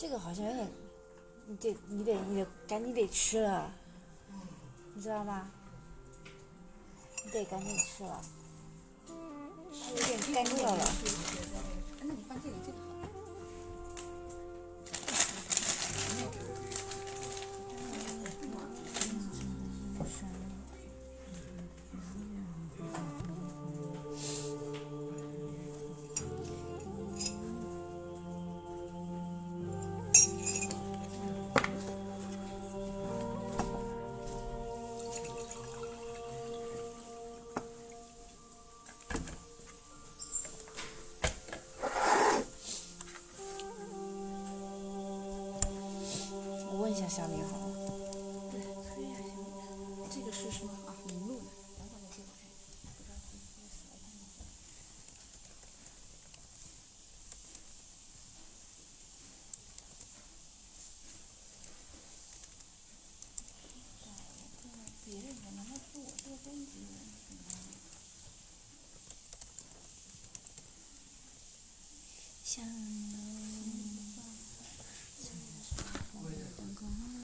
这个好像有点，你得你得你得赶紧得吃了，你知道吗？你得赶紧吃了，它有点干掉了。那你放这里这个下小米好。对，催一下行吗？这个是什么啊？名录的。别